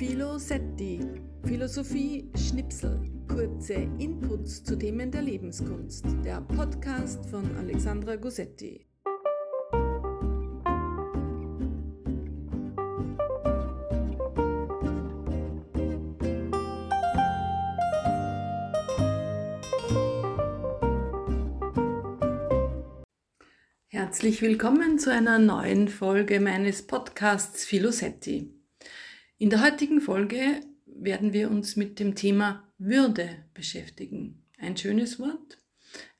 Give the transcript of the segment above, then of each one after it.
Philosetti, Philosophie Schnipsel, kurze Inputs zu Themen der Lebenskunst, der Podcast von Alexandra Gossetti. Herzlich willkommen zu einer neuen Folge meines Podcasts Philosetti. In der heutigen Folge werden wir uns mit dem Thema Würde beschäftigen. Ein schönes Wort,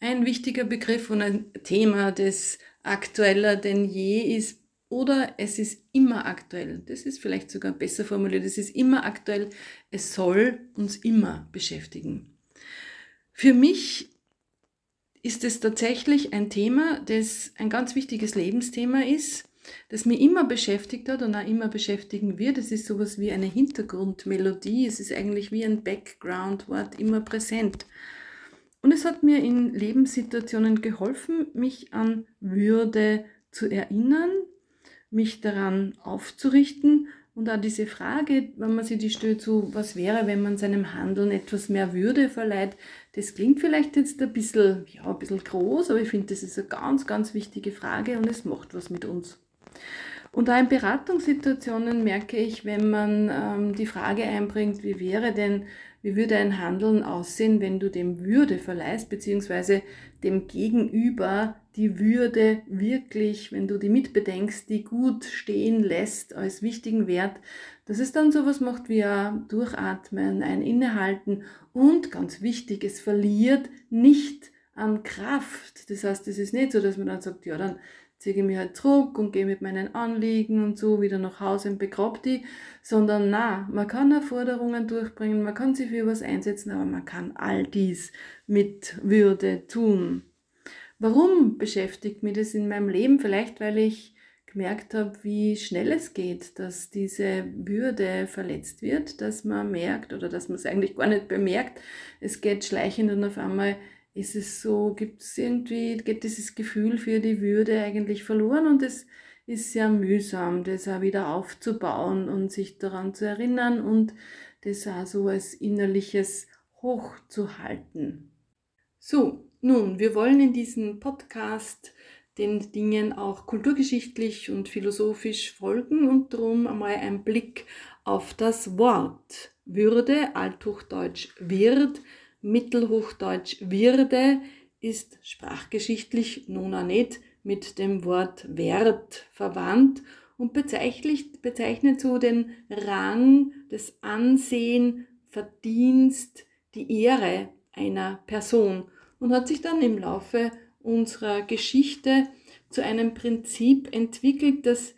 ein wichtiger Begriff und ein Thema, das aktueller denn je ist oder es ist immer aktuell. Das ist vielleicht sogar besser formuliert. Es ist immer aktuell. Es soll uns immer beschäftigen. Für mich ist es tatsächlich ein Thema, das ein ganz wichtiges Lebensthema ist das mich immer beschäftigt hat und auch immer beschäftigen wird. Es ist sowas wie eine Hintergrundmelodie. Es ist eigentlich wie ein Background-Wort immer präsent. Und es hat mir in Lebenssituationen geholfen, mich an Würde zu erinnern, mich daran aufzurichten und auch diese Frage, wenn man sich die stellt, so, was wäre, wenn man seinem Handeln etwas mehr Würde verleiht, das klingt vielleicht jetzt ein bisschen, ja, ein bisschen groß, aber ich finde, das ist eine ganz, ganz wichtige Frage und es macht was mit uns. Und da in Beratungssituationen merke ich, wenn man ähm, die Frage einbringt, wie wäre denn, wie würde ein Handeln aussehen, wenn du dem Würde verleihst, beziehungsweise dem Gegenüber die Würde wirklich, wenn du die mitbedenkst, die gut stehen lässt als wichtigen Wert, dass es dann sowas macht wie ein Durchatmen, ein Innehalten und ganz wichtig, es verliert nicht an Kraft. Das heißt, es ist nicht so, dass man dann sagt, ja, dann ziehe ich mich halt zurück und gehe mit meinen Anliegen und so wieder nach Hause und begrab die, sondern na, man kann auch Forderungen durchbringen, man kann sich für was einsetzen, aber man kann all dies mit Würde tun. Warum beschäftigt mich das in meinem Leben? Vielleicht, weil ich gemerkt habe, wie schnell es geht, dass diese Würde verletzt wird, dass man merkt oder dass man es eigentlich gar nicht bemerkt. Es geht schleichend und auf einmal ist es so, gibt es irgendwie, geht dieses Gefühl für die Würde eigentlich verloren und es ist sehr mühsam, das auch wieder aufzubauen und sich daran zu erinnern und das auch so als innerliches hochzuhalten. So, nun, wir wollen in diesem Podcast den Dingen auch kulturgeschichtlich und philosophisch folgen und darum einmal ein Blick auf das Wort. Würde, althochdeutsch wird, Mittelhochdeutsch Würde ist sprachgeschichtlich nun auch nicht mit dem Wort Wert verwandt und bezeichnet, bezeichnet so den Rang, das Ansehen, Verdienst, die Ehre einer Person und hat sich dann im Laufe unserer Geschichte zu einem Prinzip entwickelt, das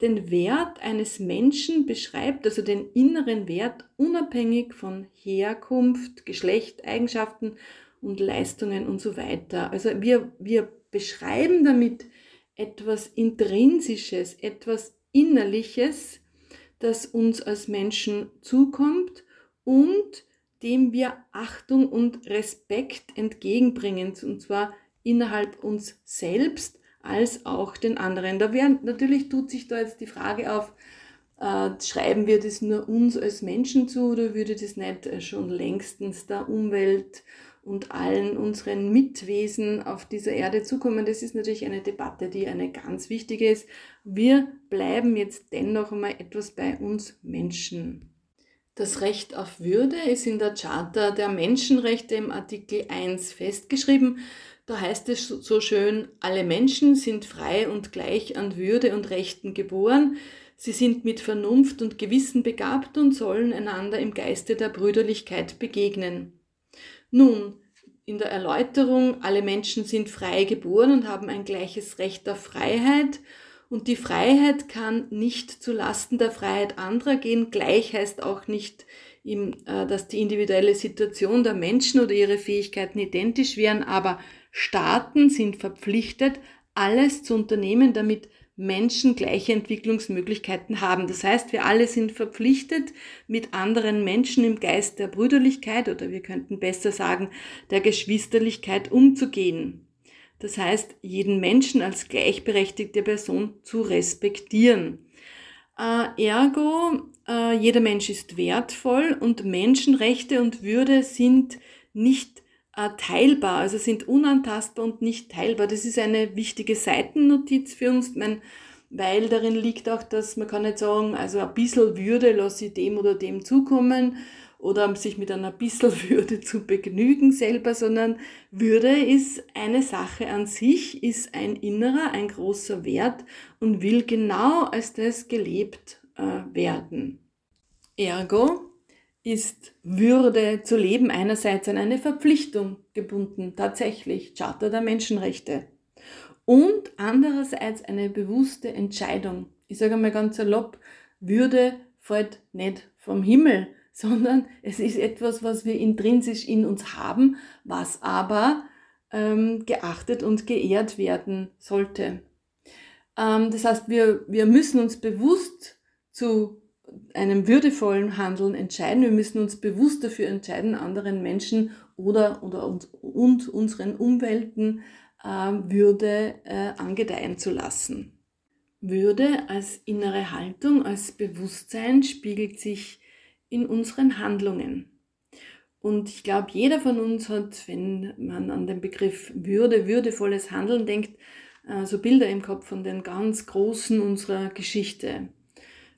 den Wert eines Menschen beschreibt, also den inneren Wert, unabhängig von Herkunft, Geschlecht, Eigenschaften und Leistungen und so weiter. Also wir, wir beschreiben damit etwas Intrinsisches, etwas Innerliches, das uns als Menschen zukommt und dem wir Achtung und Respekt entgegenbringen, und zwar innerhalb uns selbst als auch den anderen. Da wären, natürlich tut sich da jetzt die Frage auf, äh, schreiben wir das nur uns als Menschen zu oder würde das nicht äh, schon längstens der Umwelt und allen unseren Mitwesen auf dieser Erde zukommen? Das ist natürlich eine Debatte, die eine ganz wichtige ist. Wir bleiben jetzt dennoch einmal etwas bei uns Menschen. Das Recht auf Würde ist in der Charta der Menschenrechte im Artikel 1 festgeschrieben. Da heißt es so schön, alle Menschen sind frei und gleich an Würde und Rechten geboren. Sie sind mit Vernunft und Gewissen begabt und sollen einander im Geiste der Brüderlichkeit begegnen. Nun, in der Erläuterung, alle Menschen sind frei geboren und haben ein gleiches Recht auf Freiheit und die Freiheit kann nicht zu Lasten der Freiheit anderer gehen. Gleich heißt auch nicht, äh, dass die individuelle Situation der Menschen oder ihre Fähigkeiten identisch wären, aber Staaten sind verpflichtet, alles zu unternehmen, damit Menschen gleiche Entwicklungsmöglichkeiten haben. Das heißt, wir alle sind verpflichtet, mit anderen Menschen im Geist der Brüderlichkeit oder wir könnten besser sagen, der Geschwisterlichkeit umzugehen. Das heißt, jeden Menschen als gleichberechtigte Person zu respektieren. Äh, ergo äh, jeder Mensch ist wertvoll und Menschenrechte und Würde sind nicht äh, teilbar, also sind unantastbar und nicht teilbar. Das ist eine wichtige Seitennotiz für uns, mein, weil darin liegt auch, dass man kann nicht sagen, also ein bisschen Würde lasse ich dem oder dem zukommen oder sich mit einer bisschen Würde zu begnügen selber, sondern Würde ist eine Sache an sich, ist ein innerer, ein großer Wert und will genau als das gelebt äh, werden. Ergo ist Würde zu leben einerseits an eine Verpflichtung gebunden, tatsächlich, Charta der Menschenrechte. Und andererseits eine bewusste Entscheidung. Ich sage mal ganz salopp, Würde fällt nicht vom Himmel, sondern es ist etwas, was wir intrinsisch in uns haben, was aber ähm, geachtet und geehrt werden sollte. Ähm, das heißt, wir, wir müssen uns bewusst zu einem würdevollen Handeln entscheiden. Wir müssen uns bewusst dafür entscheiden, anderen Menschen oder, oder uns, und unseren Umwelten äh, Würde äh, angedeihen zu lassen. Würde als innere Haltung, als Bewusstsein spiegelt sich in unseren Handlungen. Und ich glaube, jeder von uns hat, wenn man an den Begriff Würde, würdevolles Handeln denkt, äh, so Bilder im Kopf von den ganz Großen unserer Geschichte.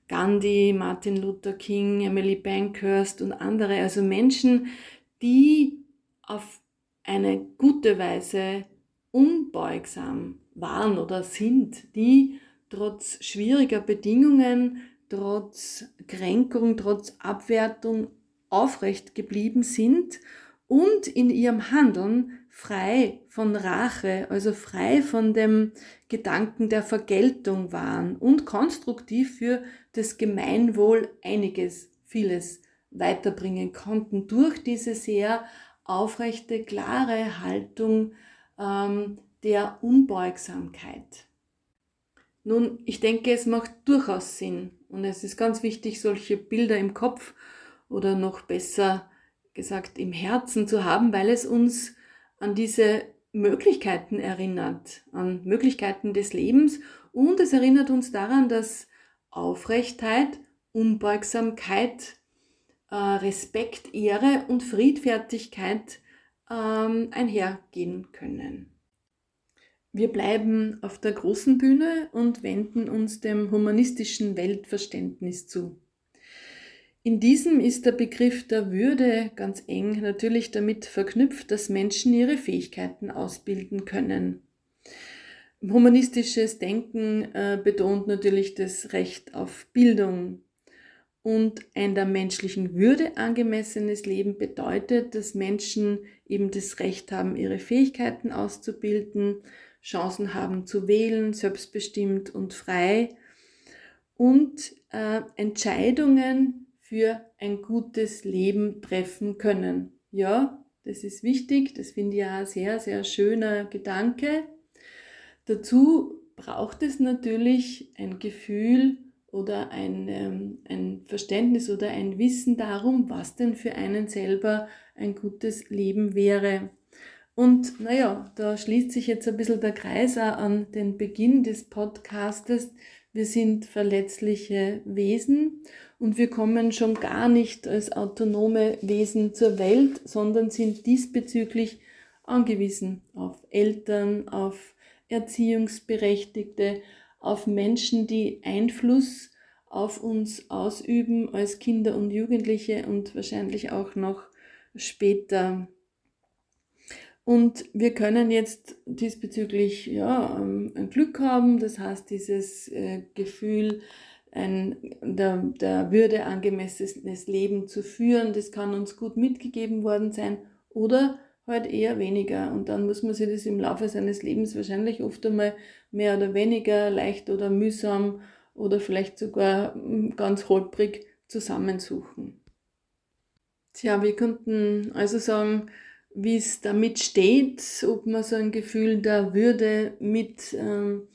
Gandhi, Martin Luther King, Emily Bankhurst und andere, also Menschen, die auf eine gute Weise unbeugsam waren oder sind, die trotz schwieriger Bedingungen trotz Kränkung, trotz Abwertung aufrecht geblieben sind und in ihrem Handeln frei von Rache, also frei von dem Gedanken der Vergeltung waren und konstruktiv für das Gemeinwohl einiges, vieles weiterbringen konnten durch diese sehr aufrechte, klare Haltung ähm, der Unbeugsamkeit. Nun, ich denke, es macht durchaus Sinn und es ist ganz wichtig, solche Bilder im Kopf oder noch besser gesagt im Herzen zu haben, weil es uns an diese Möglichkeiten erinnert, an Möglichkeiten des Lebens und es erinnert uns daran, dass Aufrechtheit, Unbeugsamkeit, äh, Respekt, Ehre und Friedfertigkeit ähm, einhergehen können. Wir bleiben auf der großen Bühne und wenden uns dem humanistischen Weltverständnis zu. In diesem ist der Begriff der Würde ganz eng natürlich damit verknüpft, dass Menschen ihre Fähigkeiten ausbilden können. Humanistisches Denken äh, betont natürlich das Recht auf Bildung. Und ein der menschlichen Würde angemessenes Leben bedeutet, dass Menschen eben das Recht haben, ihre Fähigkeiten auszubilden Chancen haben zu wählen, selbstbestimmt und frei und äh, Entscheidungen für ein gutes Leben treffen können. Ja, das ist wichtig, das finde ich ja ein sehr, sehr schöner Gedanke. Dazu braucht es natürlich ein Gefühl oder ein, ähm, ein Verständnis oder ein Wissen darum, was denn für einen selber ein gutes Leben wäre. Und naja, da schließt sich jetzt ein bisschen der Kreis auch an den Beginn des Podcastes. Wir sind verletzliche Wesen und wir kommen schon gar nicht als autonome Wesen zur Welt, sondern sind diesbezüglich angewiesen auf Eltern, auf Erziehungsberechtigte, auf Menschen, die Einfluss auf uns ausüben als Kinder und Jugendliche und wahrscheinlich auch noch später und wir können jetzt diesbezüglich ja, ähm, ein Glück haben, das heißt dieses äh, Gefühl, ein der, der Würde angemessenes Leben zu führen, das kann uns gut mitgegeben worden sein oder halt eher weniger. Und dann muss man sich das im Laufe seines Lebens wahrscheinlich oft einmal mehr oder weniger leicht oder mühsam oder vielleicht sogar hm, ganz holprig zusammensuchen. Tja, wir könnten also sagen, wie es damit steht, ob man so ein Gefühl der Würde mit ähm,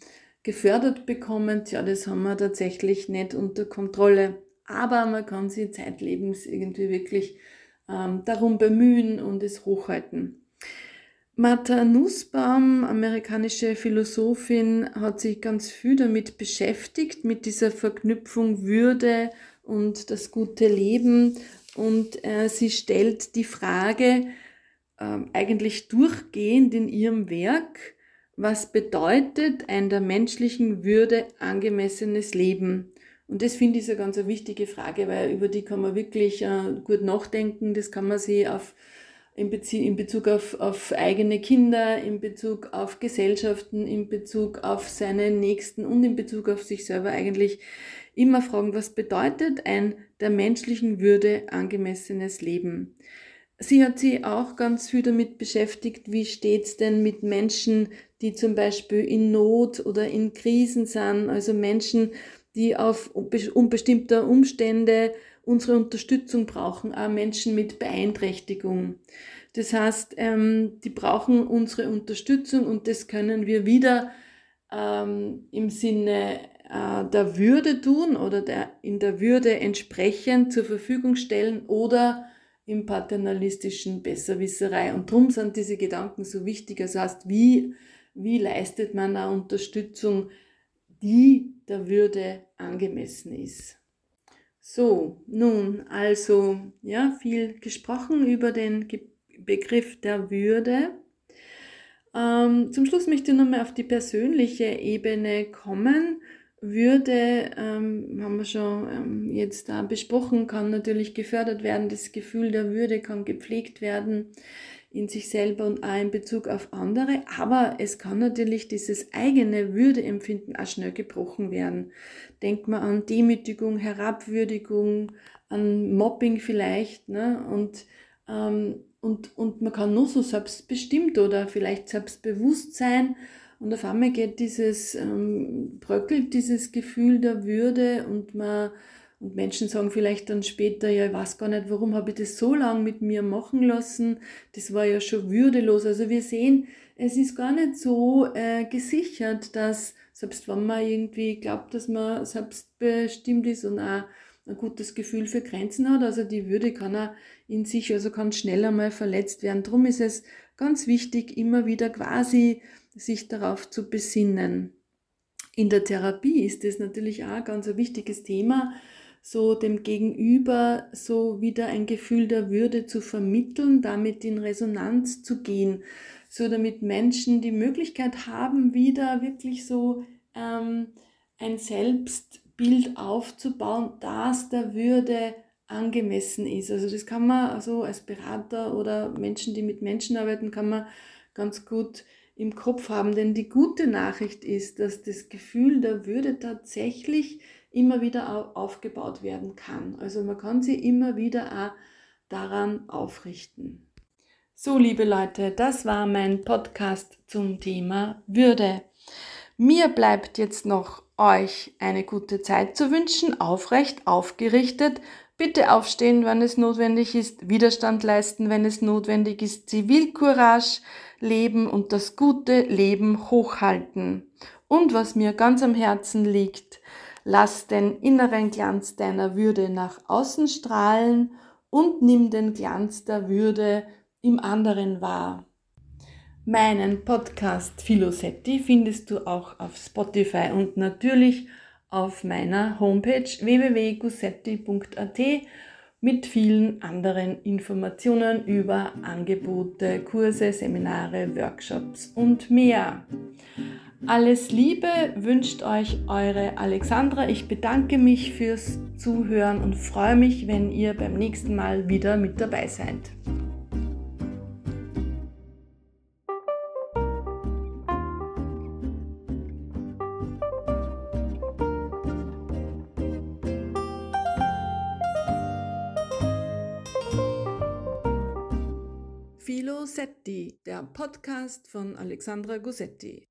gefördert bekommt, ja, das haben wir tatsächlich nicht unter Kontrolle. Aber man kann sich zeitlebens irgendwie wirklich ähm, darum bemühen und es hochhalten. Martha Nussbaum, amerikanische Philosophin, hat sich ganz viel damit beschäftigt, mit dieser Verknüpfung Würde und das gute Leben. Und äh, sie stellt die Frage äh, eigentlich durchgehend in ihrem Werk, was bedeutet ein der menschlichen Würde angemessenes Leben? Und das finde ich so ganz eine wichtige Frage, weil über die kann man wirklich äh, gut nachdenken. Das kann man sich auf, in, Bezie in Bezug auf, auf eigene Kinder, in Bezug auf Gesellschaften, in Bezug auf seine Nächsten und in Bezug auf sich selber eigentlich immer fragen, was bedeutet ein der menschlichen Würde angemessenes Leben? Sie hat sich auch ganz viel damit beschäftigt, wie steht's denn mit Menschen, die zum Beispiel in Not oder in Krisen sind, also Menschen, die auf unbestimmte Umstände unsere Unterstützung brauchen, auch Menschen mit Beeinträchtigung. Das heißt, ähm, die brauchen unsere Unterstützung und das können wir wieder ähm, im Sinne äh, der Würde tun oder der, in der Würde entsprechend zur Verfügung stellen oder im paternalistischen Besserwisserei. Und darum sind diese Gedanken so wichtig. Das heißt, wie, wie leistet man eine Unterstützung, die der Würde angemessen ist. So, nun, also, ja, viel gesprochen über den Begriff der Würde. Ähm, zum Schluss möchte ich nochmal auf die persönliche Ebene kommen würde, ähm, haben wir schon ähm, jetzt da besprochen, kann natürlich gefördert werden. Das Gefühl der Würde kann gepflegt werden in sich selber und auch in Bezug auf andere. Aber es kann natürlich dieses eigene Würdeempfinden auch schnell gebrochen werden. Denkt man an Demütigung, Herabwürdigung, an Mobbing vielleicht. Ne? Und, ähm, und, und man kann nur so selbstbestimmt oder vielleicht selbstbewusst sein und auf einmal geht dieses, ähm, bröckelt dieses Gefühl der Würde und man, und Menschen sagen vielleicht dann später, ja, ich weiß gar nicht, warum habe ich das so lange mit mir machen lassen, das war ja schon würdelos. Also wir sehen, es ist gar nicht so äh, gesichert, dass selbst wenn man irgendwie glaubt, dass man selbstbestimmt ist und auch ein gutes Gefühl für Grenzen hat, also die Würde kann er in sich, also kann schneller mal verletzt werden. Darum ist es ganz wichtig, immer wieder quasi sich darauf zu besinnen. In der Therapie ist das natürlich auch ganz ein wichtiges Thema, so dem Gegenüber so wieder ein Gefühl der Würde zu vermitteln, damit in Resonanz zu gehen, so damit Menschen die Möglichkeit haben, wieder wirklich so ähm, ein Selbstbild aufzubauen, das der Würde angemessen ist. Also das kann man also als Berater oder Menschen, die mit Menschen arbeiten, kann man ganz gut im Kopf haben. Denn die gute Nachricht ist, dass das Gefühl der Würde tatsächlich immer wieder aufgebaut werden kann. Also man kann sie immer wieder auch daran aufrichten. So, liebe Leute, das war mein Podcast zum Thema Würde. Mir bleibt jetzt noch euch eine gute Zeit zu wünschen, aufrecht, aufgerichtet. Bitte aufstehen, wenn es notwendig ist, Widerstand leisten, wenn es notwendig ist, Zivilcourage, leben und das gute Leben hochhalten. Und was mir ganz am Herzen liegt, lass den inneren Glanz deiner Würde nach außen strahlen und nimm den Glanz der Würde im anderen wahr. Meinen Podcast Philosetti findest du auch auf Spotify und natürlich auf meiner Homepage www.gussetti.at mit vielen anderen Informationen über Angebote, Kurse, Seminare, Workshops und mehr. Alles Liebe wünscht euch eure Alexandra. Ich bedanke mich fürs Zuhören und freue mich, wenn ihr beim nächsten Mal wieder mit dabei seid. Podcast von Alexandra Gossetti.